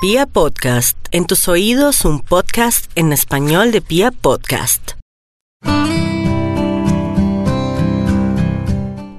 Pia Podcast, en tus oídos un podcast en español de Pia Podcast.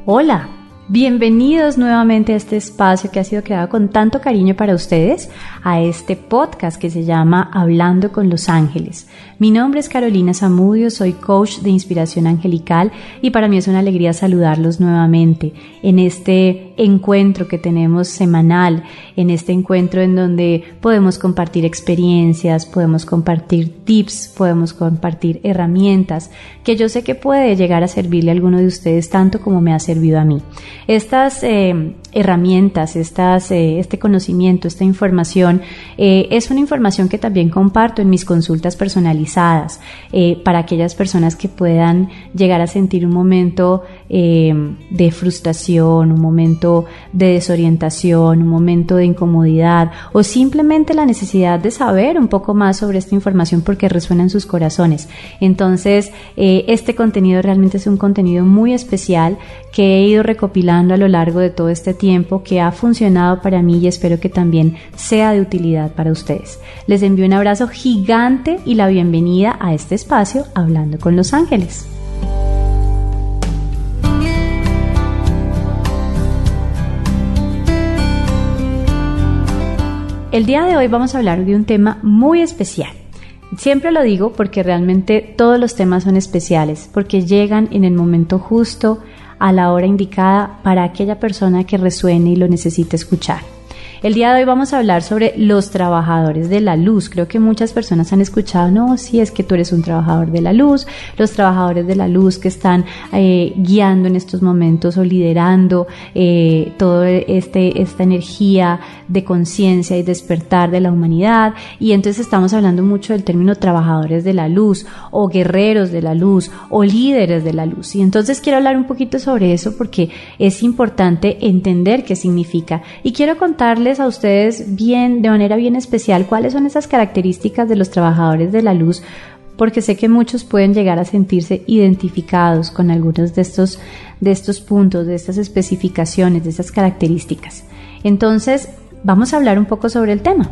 Hola, bienvenidos nuevamente a este espacio que ha sido creado con tanto cariño para ustedes, a este podcast que se llama Hablando con los Ángeles. Mi nombre es Carolina Zamudio, soy coach de inspiración angelical y para mí es una alegría saludarlos nuevamente en este encuentro que tenemos semanal, en este encuentro en donde podemos compartir experiencias, podemos compartir tips, podemos compartir herramientas que yo sé que puede llegar a servirle a alguno de ustedes tanto como me ha servido a mí. Estas eh, herramientas, estas, eh, este conocimiento, esta información, eh, es una información que también comparto en mis consultas personalizadas eh, para aquellas personas que puedan llegar a sentir un momento de frustración, un momento de desorientación, un momento de incomodidad o simplemente la necesidad de saber un poco más sobre esta información porque resuena en sus corazones. Entonces, este contenido realmente es un contenido muy especial que he ido recopilando a lo largo de todo este tiempo que ha funcionado para mí y espero que también sea de utilidad para ustedes. Les envío un abrazo gigante y la bienvenida a este espacio Hablando con los Ángeles. El día de hoy vamos a hablar de un tema muy especial. Siempre lo digo porque realmente todos los temas son especiales, porque llegan en el momento justo, a la hora indicada para aquella persona que resuene y lo necesite escuchar. El día de hoy vamos a hablar sobre los trabajadores de la luz. Creo que muchas personas han escuchado, no, si es que tú eres un trabajador de la luz, los trabajadores de la luz que están eh, guiando en estos momentos o liderando eh, toda este, esta energía de conciencia y despertar de la humanidad. Y entonces estamos hablando mucho del término trabajadores de la luz o guerreros de la luz o líderes de la luz. Y entonces quiero hablar un poquito sobre eso porque es importante entender qué significa. Y quiero contarles a ustedes bien, de manera bien especial, cuáles son esas características de los trabajadores de la luz, porque sé que muchos pueden llegar a sentirse identificados con algunos de estos, de estos puntos, de estas especificaciones, de estas características. Entonces, vamos a hablar un poco sobre el tema.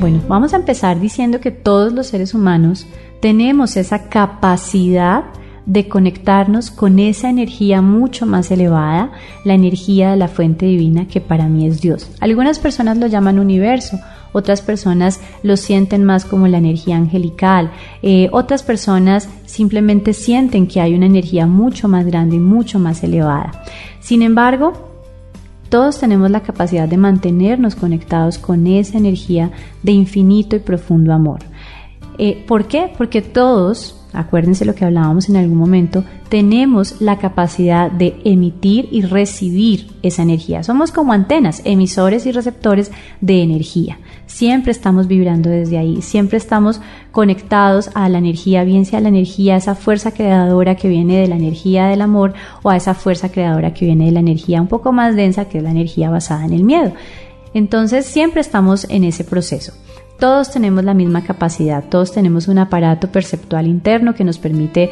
Bueno, vamos a empezar diciendo que todos los seres humanos tenemos esa capacidad de conectarnos con esa energía mucho más elevada, la energía de la fuente divina que para mí es Dios. Algunas personas lo llaman universo, otras personas lo sienten más como la energía angelical, eh, otras personas simplemente sienten que hay una energía mucho más grande y mucho más elevada. Sin embargo, todos tenemos la capacidad de mantenernos conectados con esa energía de infinito y profundo amor. Eh, ¿Por qué? Porque todos acuérdense lo que hablábamos en algún momento, tenemos la capacidad de emitir y recibir esa energía. Somos como antenas, emisores y receptores de energía. Siempre estamos vibrando desde ahí, siempre estamos conectados a la energía, bien sea la energía, esa fuerza creadora que viene de la energía del amor o a esa fuerza creadora que viene de la energía un poco más densa que es la energía basada en el miedo. Entonces siempre estamos en ese proceso. Todos tenemos la misma capacidad, todos tenemos un aparato perceptual interno que nos permite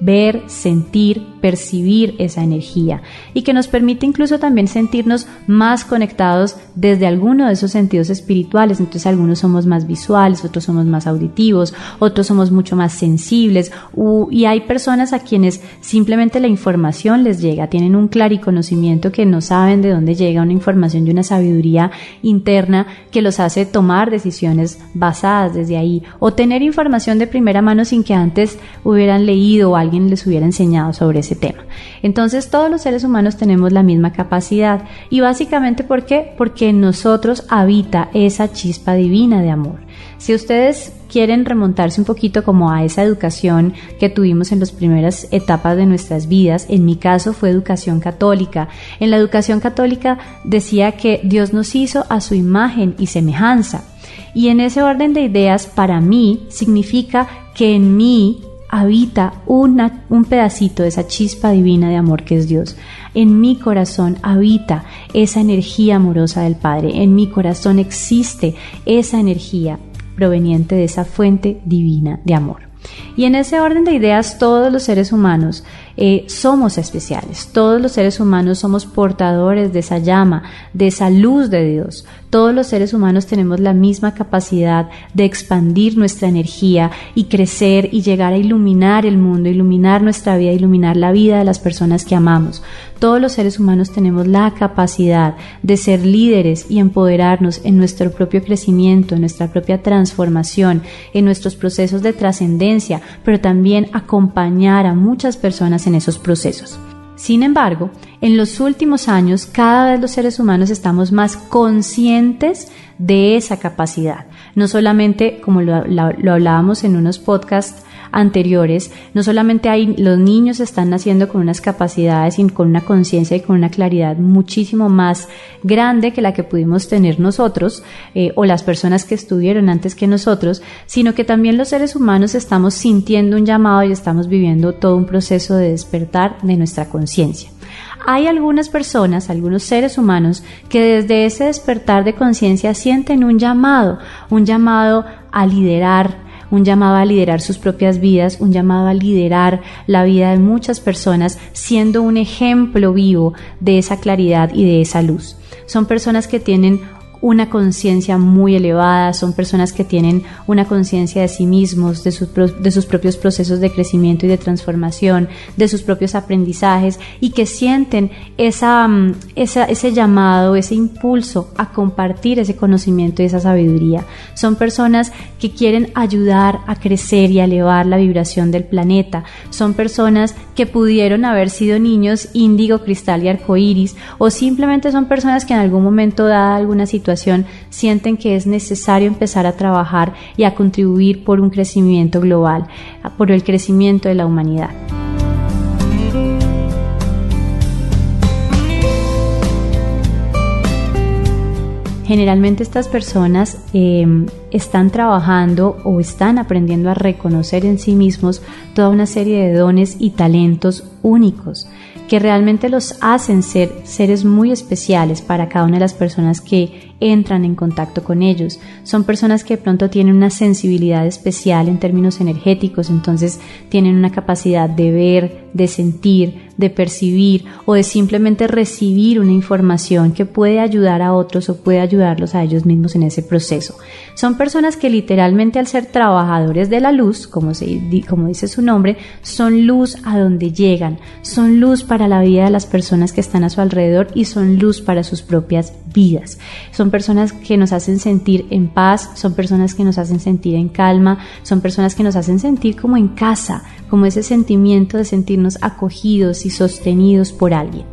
ver, sentir, percibir esa energía y que nos permite incluso también sentirnos más conectados desde alguno de esos sentidos espirituales. Entonces algunos somos más visuales, otros somos más auditivos, otros somos mucho más sensibles y hay personas a quienes simplemente la información les llega, tienen un conocimiento que no saben de dónde llega una información y una sabiduría interna que los hace tomar decisiones basadas desde ahí o tener información de primera mano sin que antes hubieran leído o alguien les hubiera enseñado sobre tema. Entonces todos los seres humanos tenemos la misma capacidad y básicamente ¿por qué? Porque en nosotros habita esa chispa divina de amor. Si ustedes quieren remontarse un poquito como a esa educación que tuvimos en las primeras etapas de nuestras vidas, en mi caso fue educación católica. En la educación católica decía que Dios nos hizo a su imagen y semejanza. Y en ese orden de ideas, para mí, significa que en mí habita un pedacito de esa chispa divina de amor que es Dios. En mi corazón habita esa energía amorosa del Padre. En mi corazón existe esa energía proveniente de esa fuente divina de amor. Y en ese orden de ideas todos los seres humanos eh, somos especiales. Todos los seres humanos somos portadores de esa llama, de esa luz de Dios. Todos los seres humanos tenemos la misma capacidad de expandir nuestra energía y crecer y llegar a iluminar el mundo, iluminar nuestra vida, iluminar la vida de las personas que amamos. Todos los seres humanos tenemos la capacidad de ser líderes y empoderarnos en nuestro propio crecimiento, en nuestra propia transformación, en nuestros procesos de trascendencia, pero también acompañar a muchas personas en esos procesos. Sin embargo, en los últimos años cada vez los seres humanos estamos más conscientes de esa capacidad. No solamente, como lo, hablábamos en unos podcasts anteriores, no solamente hay, los niños están naciendo con unas capacidades y con una conciencia y con una claridad muchísimo más grande que la que pudimos tener nosotros eh, o las personas que estuvieron antes que nosotros, sino que también los seres humanos estamos sintiendo un llamado y estamos viviendo todo un proceso de despertar de nuestra conciencia. Hay algunas personas, algunos seres humanos, que desde ese despertar de conciencia sienten un llamado, un llamado a liderar, un llamado a liderar sus propias vidas, un llamado a liderar la vida de muchas personas, siendo un ejemplo vivo de esa claridad y de esa luz. Son personas que tienen una conciencia muy elevada, son personas que tienen una conciencia de sí mismos, de sus, de sus propios procesos de crecimiento y de transformación, de sus propios aprendizajes y que sienten mm, esa, ese llamado, ese impulso a compartir ese conocimiento y esa sabiduría. Son personas que quieren ayudar a crecer y a elevar la vibración del planeta. Son personas que pudieron haber sido niños índigo, cristal y arcoíris o simplemente son personas que en algún momento dada alguna situación sienten que es necesario empezar a trabajar y a contribuir por un crecimiento global, por el crecimiento de la humanidad. Generalmente estas personas em, están trabajando o están aprendiendo a reconocer en sí mismos toda una serie de dones y talentos únicos que realmente los hacen ser seres muy especiales para cada una de las personas que entran en contacto con ellos. Son personas que de pronto tienen una sensibilidad especial en términos energéticos, entonces tienen una capacidad de ver, de sentir, de percibir o de simplemente recibir una información que puede ayudar a otros o puede ayudarlos a ellos mismos en ese proceso. Son personas que literalmente al ser trabajadores de la luz, como, se, como dice su nombre, son luz a donde llegan, son luz para la vida de las personas que están a su alrededor y son luz para sus propias vidas. Son personas que nos hacen sentir en paz, son personas que nos hacen sentir en calma, son personas que nos hacen sentir como en casa, como ese sentimiento de sentirnos acogidos sostenidos por alguien.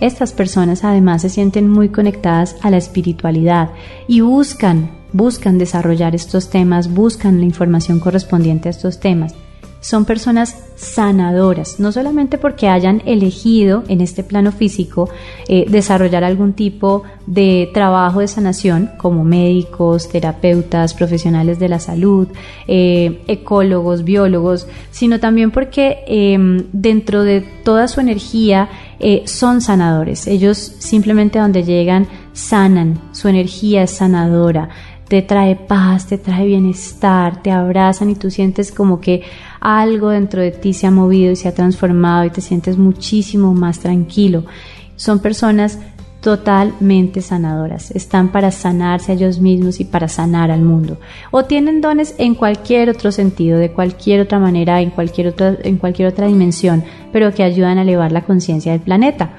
Estas personas además se sienten muy conectadas a la espiritualidad y buscan, buscan desarrollar estos temas, buscan la información correspondiente a estos temas son personas sanadoras, no solamente porque hayan elegido en este plano físico eh, desarrollar algún tipo de trabajo de sanación, como médicos, terapeutas, profesionales de la salud, eh, ecólogos, biólogos, sino también porque em, dentro de toda su energía eh, son sanadores. Ellos simplemente donde llegan sanan, su energía es sanadora te trae paz, te trae bienestar, te abrazan y tú sientes como que algo dentro de ti se ha movido y se ha transformado y te sientes muchísimo más tranquilo. Son personas totalmente sanadoras, están para sanarse a ellos mismos y para sanar al mundo. O tienen dones en cualquier otro sentido, de cualquier otra manera, en cualquier otra, en cualquier otra dimensión, pero que ayudan a elevar la conciencia del planeta.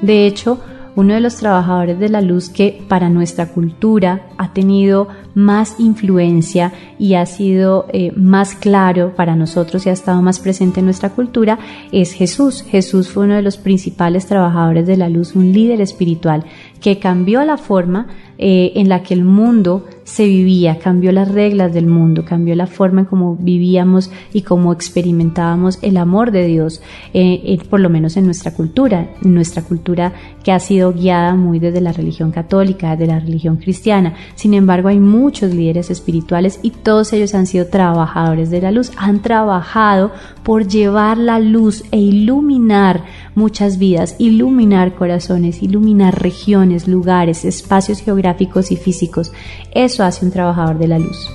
De hecho, uno de los trabajadores de la luz que para nuestra cultura ha tenido más influencia y ha sido eh, más claro para nosotros y ha estado más presente en nuestra cultura es Jesús. Jesús fue uno de los principales trabajadores de la luz, un líder espiritual que cambió la forma eh, en la que el mundo se vivía, cambió las reglas del mundo, cambió la forma en cómo vivíamos y cómo experimentábamos el amor de Dios, eh, eh, por lo menos en nuestra cultura, en nuestra cultura que ha sido guiada muy desde la religión católica, desde la religión cristiana. Sin embargo, hay muchos líderes espirituales y todos ellos han sido trabajadores de la luz, han trabajado por llevar la luz e iluminar muchas vidas, iluminar corazones, iluminar regiones, lugares, espacios geográficos y físicos. Eso hace un trabajador de la luz.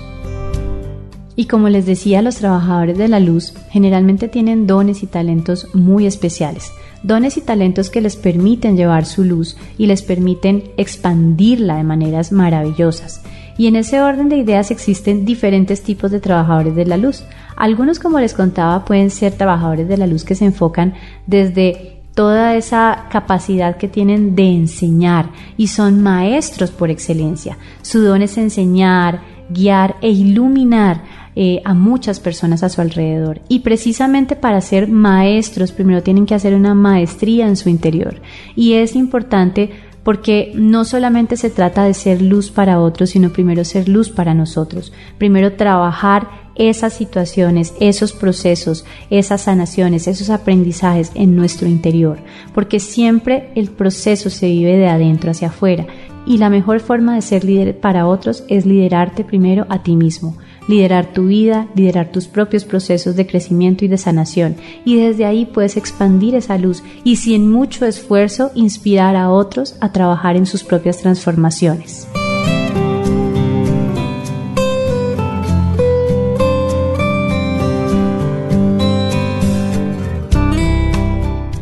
Y como les decía, los trabajadores de la luz generalmente tienen dones y talentos muy especiales, dones y talentos que les permiten llevar su luz y les permiten expandirla de maneras maravillosas. Y en ese orden de ideas existen diferentes tipos de trabajadores de la luz. Algunos, como les contaba, pueden ser trabajadores de la luz que se enfocan desde toda esa capacidad que tienen de enseñar y son maestros por excelencia. Su don es enseñar, guiar e iluminar eh, a muchas personas a su alrededor. Y precisamente para ser maestros, primero tienen que hacer una maestría en su interior. Y es importante porque no solamente se trata de ser luz para otros, sino primero ser luz para nosotros. Primero trabajar esas situaciones, esos procesos, esas sanaciones, esos aprendizajes en nuestro interior, porque siempre el proceso se vive de adentro hacia afuera y la mejor forma de ser líder para otros es liderarte primero a ti mismo liderar tu vida, liderar tus propios procesos de crecimiento y de sanación. Y desde ahí puedes expandir esa luz y sin mucho esfuerzo inspirar a otros a trabajar en sus propias transformaciones.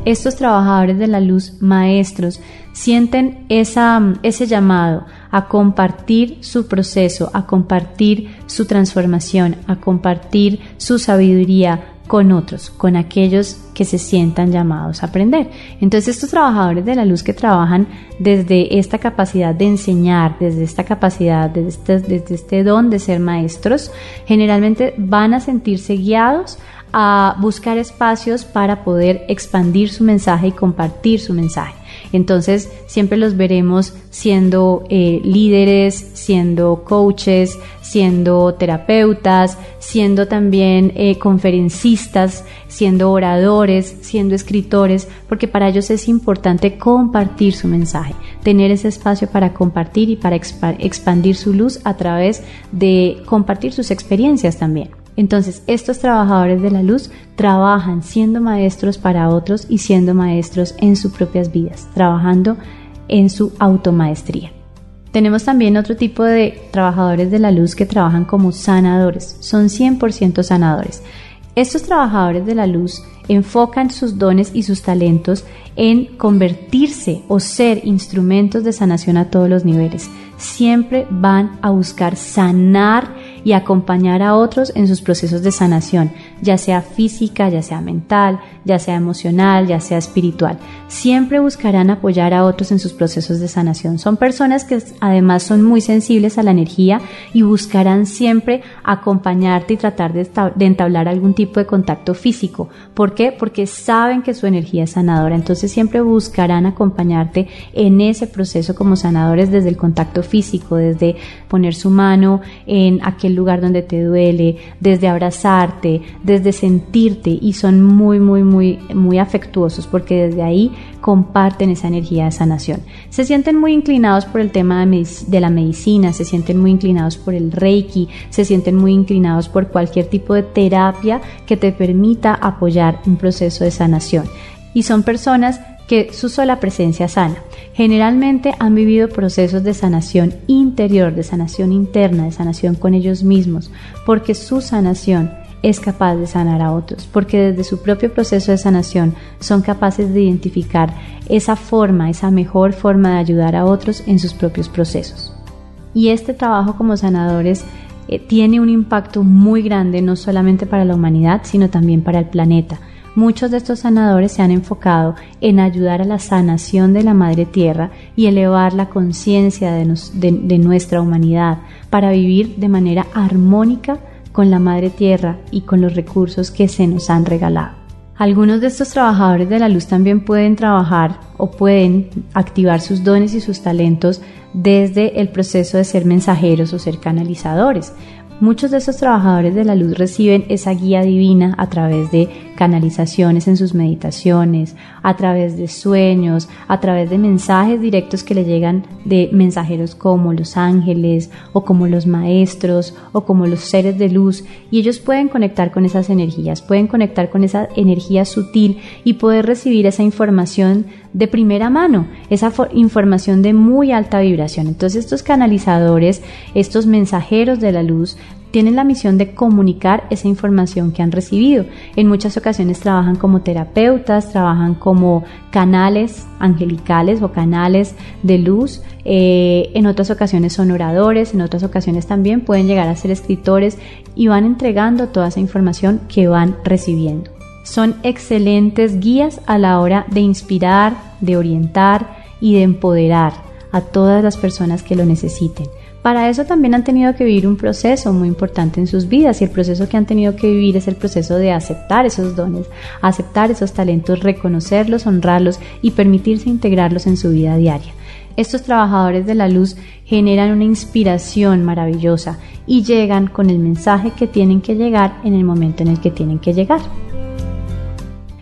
Estos trabajadores de la luz, maestros, sienten esa, ese llamado a compartir su proceso, a compartir su transformación, a compartir su sabiduría con otros, con aquellos que se sientan llamados a aprender. Entonces estos trabajadores de la luz que trabajan desde esta capacidad de enseñar, desde esta capacidad, desde este, desde este don de ser maestros, generalmente van a sentirse guiados a buscar espacios para poder expandir su mensaje y compartir su mensaje. Entonces siempre los veremos siendo eh, líderes, siendo coaches, siendo terapeutas, siendo también eh, conferencistas, siendo oradores, siendo escritores, porque para ellos es importante compartir su mensaje, tener ese espacio para compartir y para expandir su luz a través de compartir sus experiencias también. Entonces, estos trabajadores de la luz trabajan siendo maestros para otros y siendo maestros en sus propias vidas, trabajando en su automaestría. Tenemos también otro tipo de trabajadores de la luz que trabajan como sanadores, son 100% sanadores. Estos trabajadores de la luz enfocan sus dones y sus talentos en convertirse o ser instrumentos de sanación a todos los niveles. Siempre van a buscar sanar y acompañar a otros en sus procesos de sanación, ya sea física, ya sea mental, ya sea emocional, ya sea espiritual. Siempre buscarán apoyar a otros en sus procesos de sanación. Son personas que además son muy sensibles a la energía y buscarán siempre acompañarte y tratar de, entablar algún tipo de contacto físico. ¿Por qué? Porque saben que su energía es sanadora. Entonces siempre buscarán acompañarte en ese proceso como sanadores desde el contacto físico, desde poner su mano en aquel lugar donde te duele, desde abrazarte, desde sentirte y son muy, muy, muy, muy afectuosos porque desde ahí comparten esa energía de sanación. Se sienten muy inclinados por el tema de, la medicina, se sienten muy inclinados por el reiki, se sienten muy inclinados por cualquier tipo de terapia que te permita apoyar un proceso de sanación. Y son personas que su sola presencia sana. Generalmente han vivido procesos de sanación interior, de sanación interna, de sanación con ellos mismos, porque su sanación es capaz de sanar a otros, porque desde su propio proceso de sanación son capaces de identificar esa forma, esa mejor forma de ayudar a otros en sus propios procesos. Y este trabajo como sanadores eh, tiene un impacto muy grande no solamente para la humanidad, sino también para el planeta Muchos de estos sanadores se han enfocado en ayudar a la sanación de la Madre Tierra y elevar la conciencia de, nuestra humanidad para vivir de manera armónica con la Madre Tierra y con los recursos que se nos han regalado. Algunos de estos trabajadores de la luz también pueden trabajar o pueden activar sus dones y sus talentos desde el proceso de ser mensajeros o ser canalizadores. Muchos de esos trabajadores de la luz reciben esa guía divina a través de canalizaciones en sus meditaciones, a través de sueños, a través de mensajes directos que le llegan de mensajeros como los ángeles o como los maestros o como los seres de luz y ellos pueden conectar con esas energías, pueden conectar con esa energía sutil y poder recibir esa información de primera mano, esa información de muy alta vibración. Entonces estos canalizadores, estos mensajeros de la luz, tienen la misión de comunicar esa información que han recibido. En muchas ocasiones trabajan como terapeutas, trabajan como canales angelicales o canales de luz. Eh, en otras ocasiones son oradores, en otras ocasiones también pueden llegar a ser escritores y van entregando toda esa información que van recibiendo. Son excelentes guías a la hora de inspirar, de orientar y de empoderar a todas las personas que lo necesiten. Para eso también han tenido que vivir un proceso muy importante en sus vidas y el proceso que han tenido que vivir es el proceso de aceptar esos dones, aceptar esos talentos, reconocerlos, honrarlos y permitirse integrarlos en su vida diaria. Estos trabajadores de la luz generan una inspiración maravillosa y llegan con el mensaje que tienen que llegar en el momento en el que tienen que llegar.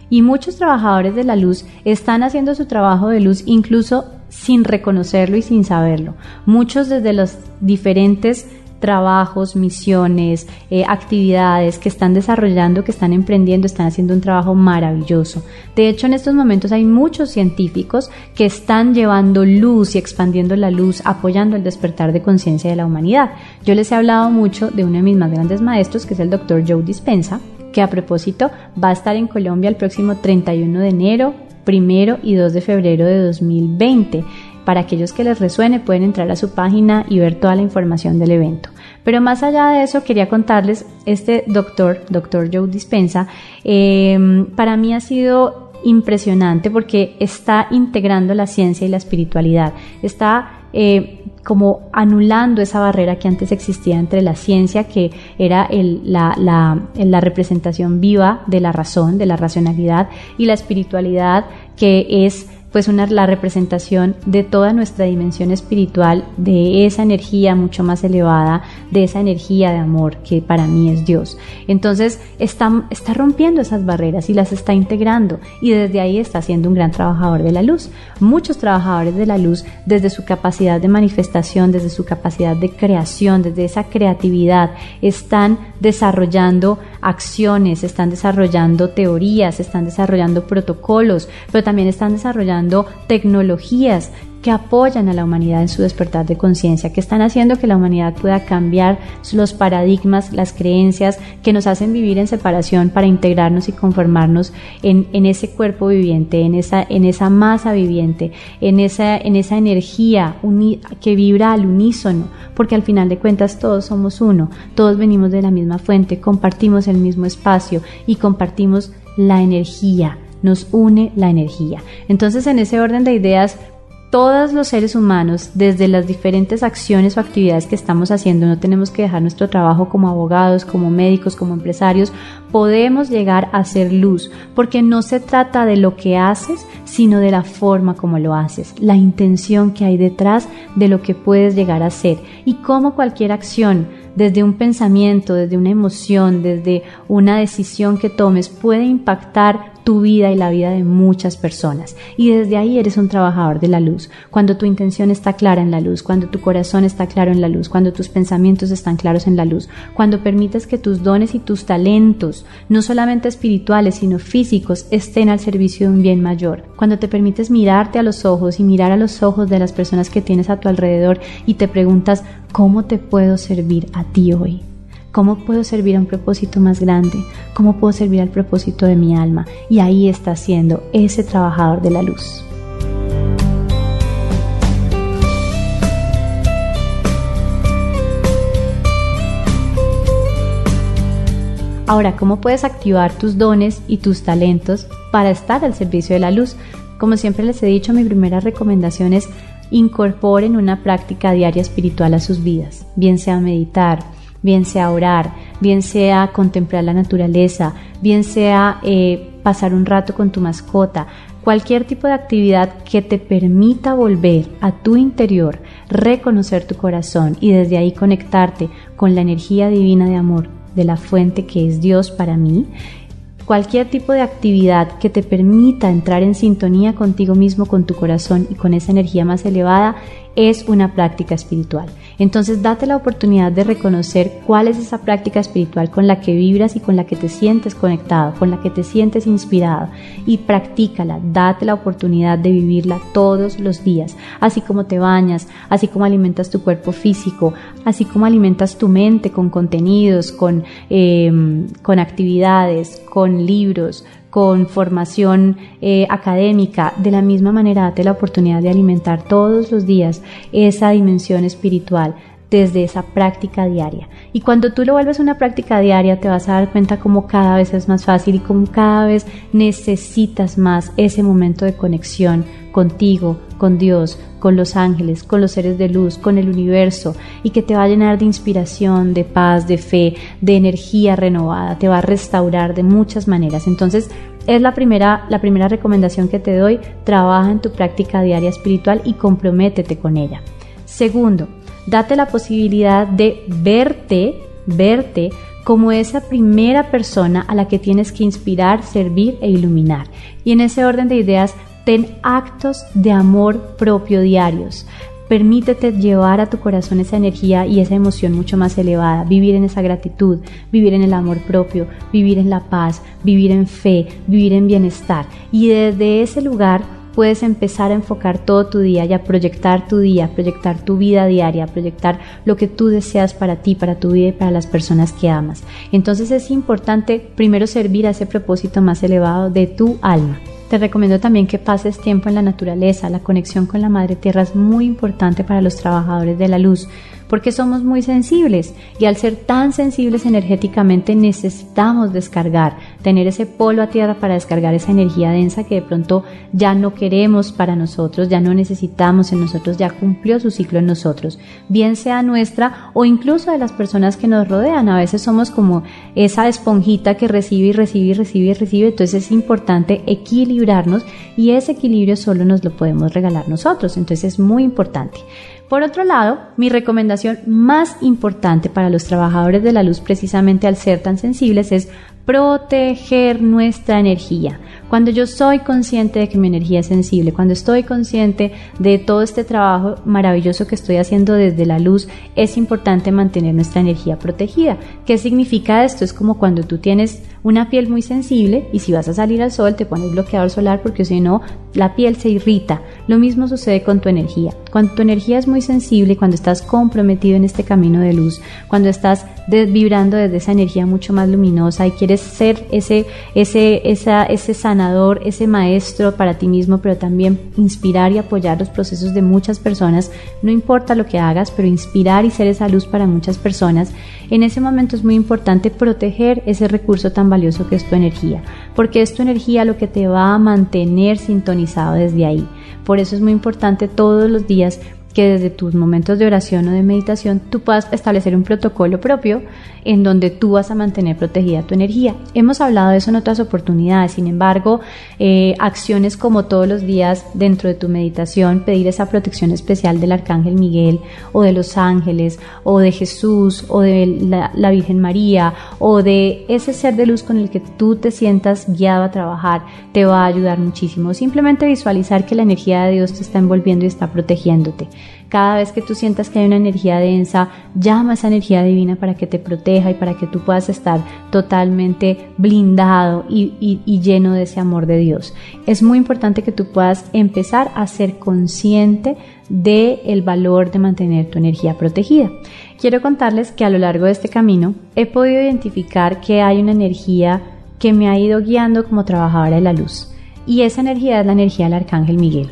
Y muchos trabajadores de la luz están haciendo su trabajo de luz incluso sin reconocerlo y sin saberlo. Muchos desde los diferentes trabajos, misiones, eh, actividades que están desarrollando, que están emprendiendo, están haciendo un trabajo maravilloso. De hecho, en estos momentos hay muchos científicos que están llevando luz y expandiendo la luz, apoyando el despertar de conciencia de la humanidad. Yo les he hablado mucho de uno de mis más grandes maestros, que es el doctor Joe Dispensa, que a propósito va a estar en Colombia el próximo 31 de enero, primero y 2 de febrero de 2020. Para aquellos que les resuene pueden entrar a su página y ver toda la información del evento. Pero más allá de eso quería contarles, este doctor, doctor Joe Dispensa, em, para mí ha sido impresionante porque está integrando la ciencia y la espiritualidad. Está eh, como anulando esa barrera que antes existía entre la ciencia, que era la, la, representación viva de la razón, de la racionalidad, y la espiritualidad, que es pues una, la representación de toda nuestra dimensión espiritual, de esa energía mucho más elevada, de esa energía de amor que para mí es Dios. Entonces está, está rompiendo esas barreras y las está integrando y desde ahí está siendo un gran trabajador de la luz. Muchos trabajadores de la luz desde su capacidad de manifestación, desde su capacidad de creación, desde esa creatividad, están desarrollando acciones, están desarrollando teorías, están desarrollando protocolos, pero también están desarrollando tecnologías que apoyan a la humanidad en su despertar de conciencia, que están haciendo que la humanidad pueda cambiar los paradigmas, las creencias que nos hacen vivir en separación para integrarnos y conformarnos en, ese cuerpo viviente, en esa, masa viviente, en esa energía que vibra al unísono, porque al final de cuentas todos somos uno, todos venimos de la misma fuente, compartimos el mismo espacio y compartimos la energía nos une la energía. Entonces, en ese orden de ideas, todos los seres humanos, desde las diferentes acciones o actividades que estamos haciendo, no tenemos que dejar nuestro trabajo como abogados, como médicos, como empresarios, podemos llegar a ser luz, porque no se trata de lo que haces, sino de la forma como lo haces, la intención que hay detrás de lo que puedes llegar a ser y cómo cualquier acción, desde un pensamiento, desde una emoción, desde una decisión que tomes, puede impactar tu vida y la vida de muchas personas. Y desde ahí eres un trabajador de la luz. Cuando tu intención está clara en la luz, cuando tu corazón está claro en la luz, cuando tus pensamientos están claros en la luz, cuando permites que tus dones y tus talentos, no solamente espirituales, sino físicos, estén al servicio de un bien mayor. Cuando te permites mirarte a los ojos y mirar a los ojos de las personas que tienes a tu alrededor y te preguntas, ¿cómo te puedo servir a ti hoy? ¿Cómo puedo servir a un propósito más grande? ¿Cómo puedo servir al propósito de mi alma? Y ahí está siendo ese trabajador de la luz. Ahora, ¿cómo puedes activar tus dones y tus talentos para estar al servicio de la luz? Como siempre les he dicho, mi primera recomendación es incorporen una práctica diaria espiritual a sus vidas, bien sea meditar, bien sea orar, bien sea contemplar la naturaleza, bien sea eh, pasar un rato con tu mascota, cualquier tipo de actividad que te permita volver a tu interior, reconocer tu corazón y desde ahí conectarte con la energía divina de amor de la fuente que es Dios para mí, cualquier tipo de actividad que te permita entrar en sintonía contigo mismo, con tu corazón y con esa energía más elevada, es una práctica espiritual. Entonces date la oportunidad de reconocer cuál es esa práctica espiritual con la que vibras y con la que te sientes conectado, con la que te sientes inspirado y practícala, date la oportunidad de vivirla todos los días, así como te bañas, así como alimentas tu cuerpo físico, así como alimentas tu mente con contenidos, con, em, con actividades, con libros, con formación eh, académica, de la misma manera date la oportunidad de alimentar todos los días esa dimensión espiritual desde esa práctica diaria. Y cuando tú lo vuelves una práctica diaria, te vas a dar cuenta cómo cada vez es más fácil y cómo cada vez necesitas más ese momento de conexión contigo, con Dios, con los ángeles, con los seres de luz, con el universo, y que te va a llenar de inspiración, de paz, de fe, de energía renovada, te va a restaurar de muchas maneras. Entonces, es la primera, la primera recomendación que te doy, trabaja en tu práctica diaria espiritual y comprométete con ella. Segundo, date la posibilidad de verte, verte como esa primera persona a la que tienes que inspirar, servir e iluminar. Y en ese orden de ideas, Ten actos de amor propio diarios. Permítete llevar a tu corazón esa energía y esa emoción mucho más elevada, vivir en esa gratitud, vivir en el amor propio, vivir en la paz, vivir en fe, vivir en bienestar. Y desde ese lugar puedes empezar a enfocar todo tu día y a proyectar tu día, proyectar tu vida diaria, proyectar lo que tú deseas para ti, para tu vida y para las personas que amas. Entonces es importante primero servir a ese propósito más elevado de tu alma. Te recomiendo también que pases tiempo en la naturaleza. La conexión con la Madre Tierra es muy importante para los trabajadores de la luz porque somos muy sensibles y al ser tan sensibles energéticamente necesitamos descargar, tener ese polo a tierra para descargar esa energía densa que de pronto ya no queremos para nosotros, ya no necesitamos en nosotros, ya cumplió su ciclo en nosotros, bien sea nuestra o incluso de las personas que nos rodean. A veces somos como esa esponjita que recibe y recibe y recibe y recibe, entonces es importante equilibrarnos y ese equilibrio solo nos lo podemos regalar nosotros, entonces es muy importante. Por otro lado, mi recomendación más importante para los trabajadores de la luz precisamente al ser tan sensibles es proteger nuestra energía. Cuando yo soy consciente de que mi energía es sensible, cuando estoy consciente de todo este trabajo maravilloso que estoy haciendo desde la luz, es importante mantener nuestra energía protegida. ¿Qué significa esto? Es como cuando tú tienes una piel muy sensible y si vas a salir al sol te pones bloqueador solar porque si no la piel se irrita. Lo mismo sucede con tu energía. Cuando tu energía es muy sensible, cuando estás comprometido en este camino de luz, cuando estás vibrando desde esa energía mucho más luminosa y quieres ser ese, ese, esa, ese sanador, ese maestro para ti mismo, pero también inspirar y apoyar los procesos de muchas personas, no importa lo que hagas, pero inspirar y ser esa luz para muchas personas, en ese momento es muy importante proteger ese recurso tan valioso que es tu energía, porque es tu energía lo que te va a mantener sintonizado desde ahí. Por eso es muy importante todos los días que desde tus momentos de oración o de meditación tú puedas establecer un protocolo propio en donde tú vas a mantener protegida tu energía. Hemos hablado de eso en otras oportunidades, sin embargo, eh, acciones como todos los días dentro de tu meditación, pedir esa protección especial del Arcángel Miguel o de los ángeles o de Jesús o de la, la Virgen María o de ese ser de luz con el que tú te sientas guiado a trabajar, te va a ayudar muchísimo. Simplemente visualizar que la energía de Dios te está envolviendo y está protegiéndote. Cada vez que tú sientas que hay una energía densa, llama a esa energía divina para que te proteja y para que tú puedas estar totalmente blindado y, lleno de ese amor de Dios. Es muy importante que tú puedas empezar a ser consciente del el valor de mantener tu energía protegida. Quiero contarles que a lo largo de este camino he podido identificar que hay una energía que me ha ido guiando como trabajadora de la luz. Y esa energía es la energía del Arcángel Miguel.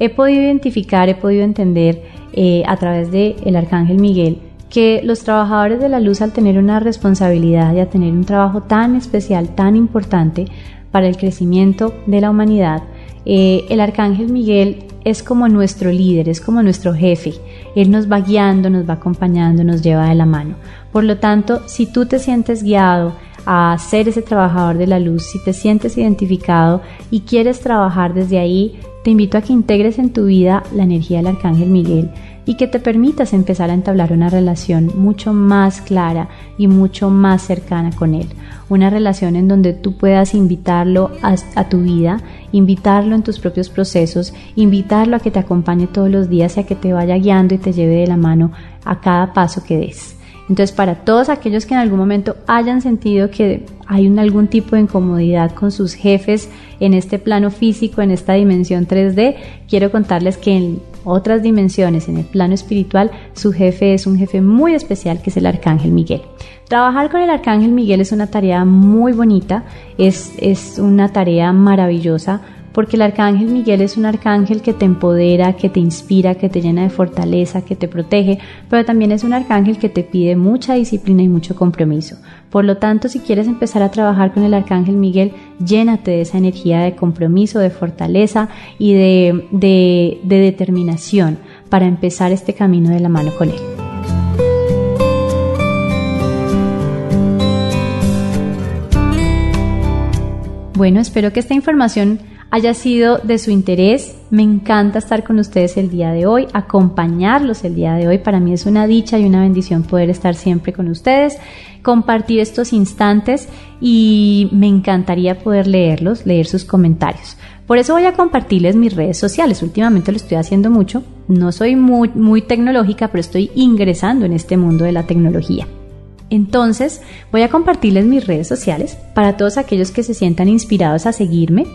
He podido identificar, he podido entender eh, a través del el Arcángel Miguel que los trabajadores de la luz al tener una responsabilidad y a tener un trabajo tan especial, tan importante para el crecimiento de la humanidad, eh, el Arcángel Miguel es como nuestro líder, es como nuestro jefe. Él nos va guiando, nos va acompañando, nos lleva de la mano. Por lo tanto, si tú te sientes guiado a ser ese trabajador de la luz, si te sientes identificado y quieres trabajar desde ahí, te invito a que integres en tu vida la energía del Arcángel Miguel y que te permitas empezar a entablar una relación mucho más clara y mucho más cercana con Él. Una relación en donde tú puedas invitarlo a, tu vida invitarlo en tus propios procesos, invitarlo a que te acompañe todos los días y a que te vaya guiando y te lleve de la mano a cada paso que des. Entonces, para todos aquellos que en algún momento hayan sentido que hay algún tipo de incomodidad con sus jefes en este plano físico, en esta dimensión 3D, quiero contarles que en otras dimensiones, en el plano espiritual, su jefe es un jefe muy especial que es el Arcángel Miguel. Trabajar con el Arcángel Miguel es una tarea muy bonita, es, es una tarea maravillosa porque el arcángel Miguel es un arcángel que te empodera, que te inspira, que te llena de fortaleza, que te protege, pero también es un arcángel que te pide mucha disciplina y mucho compromiso. Por lo tanto, si quieres empezar a trabajar con el arcángel Miguel, llénate de esa energía de compromiso, de fortaleza y de, de, de determinación para empezar este camino de la mano con él. Bueno, espero que esta información haya sido de su interés. Me encanta estar con ustedes el día de hoy, acompañarlos el día de hoy. Para mí es una dicha y una bendición poder estar siempre con ustedes, compartir estos instantes y me encantaría poder leerlos, leer sus comentarios. Por eso voy a compartirles mis redes sociales. Últimamente lo estoy haciendo mucho. No soy muy, muy tecnológica, pero estoy ingresando en este mundo de la tecnología. Entonces, voy a compartirles mis redes sociales para todos aquellos que se sientan inspirados a seguirme.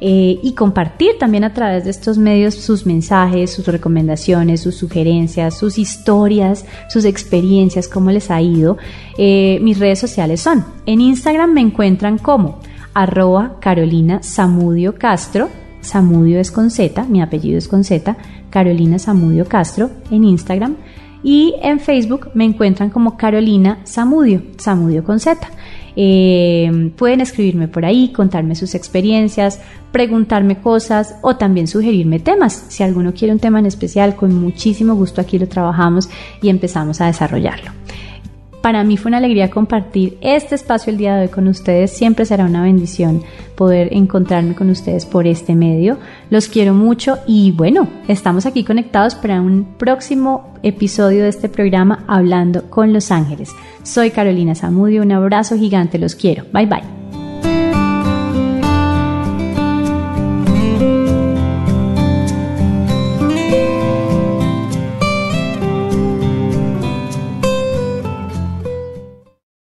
Eh, y compartir también a través de estos medios sus mensajes, sus recomendaciones, sus sugerencias, sus historias, sus experiencias, cómo les ha ido. Eh, mis redes sociales son, en Instagram me encuentran como arroba Carolina Samudio Castro, Samudio es con Z, mi apellido es con Z, Carolina Samudio Castro en Instagram. Y en Facebook me encuentran como Carolina Samudio, Samudio con Z. Eh, pueden escribirme por ahí, contarme sus experiencias, preguntarme cosas o también sugerirme temas. Si alguno quiere un tema en especial, con muchísimo gusto aquí lo trabajamos y empezamos a desarrollarlo. Para mí fue una alegría compartir este espacio el día de hoy con ustedes. Siempre será una bendición poder encontrarme con ustedes por este medio. Los quiero mucho y bueno, estamos aquí conectados para un próximo episodio de este programa Hablando con los Ángeles. Soy Carolina Zamudio, un abrazo gigante, los quiero. Bye bye.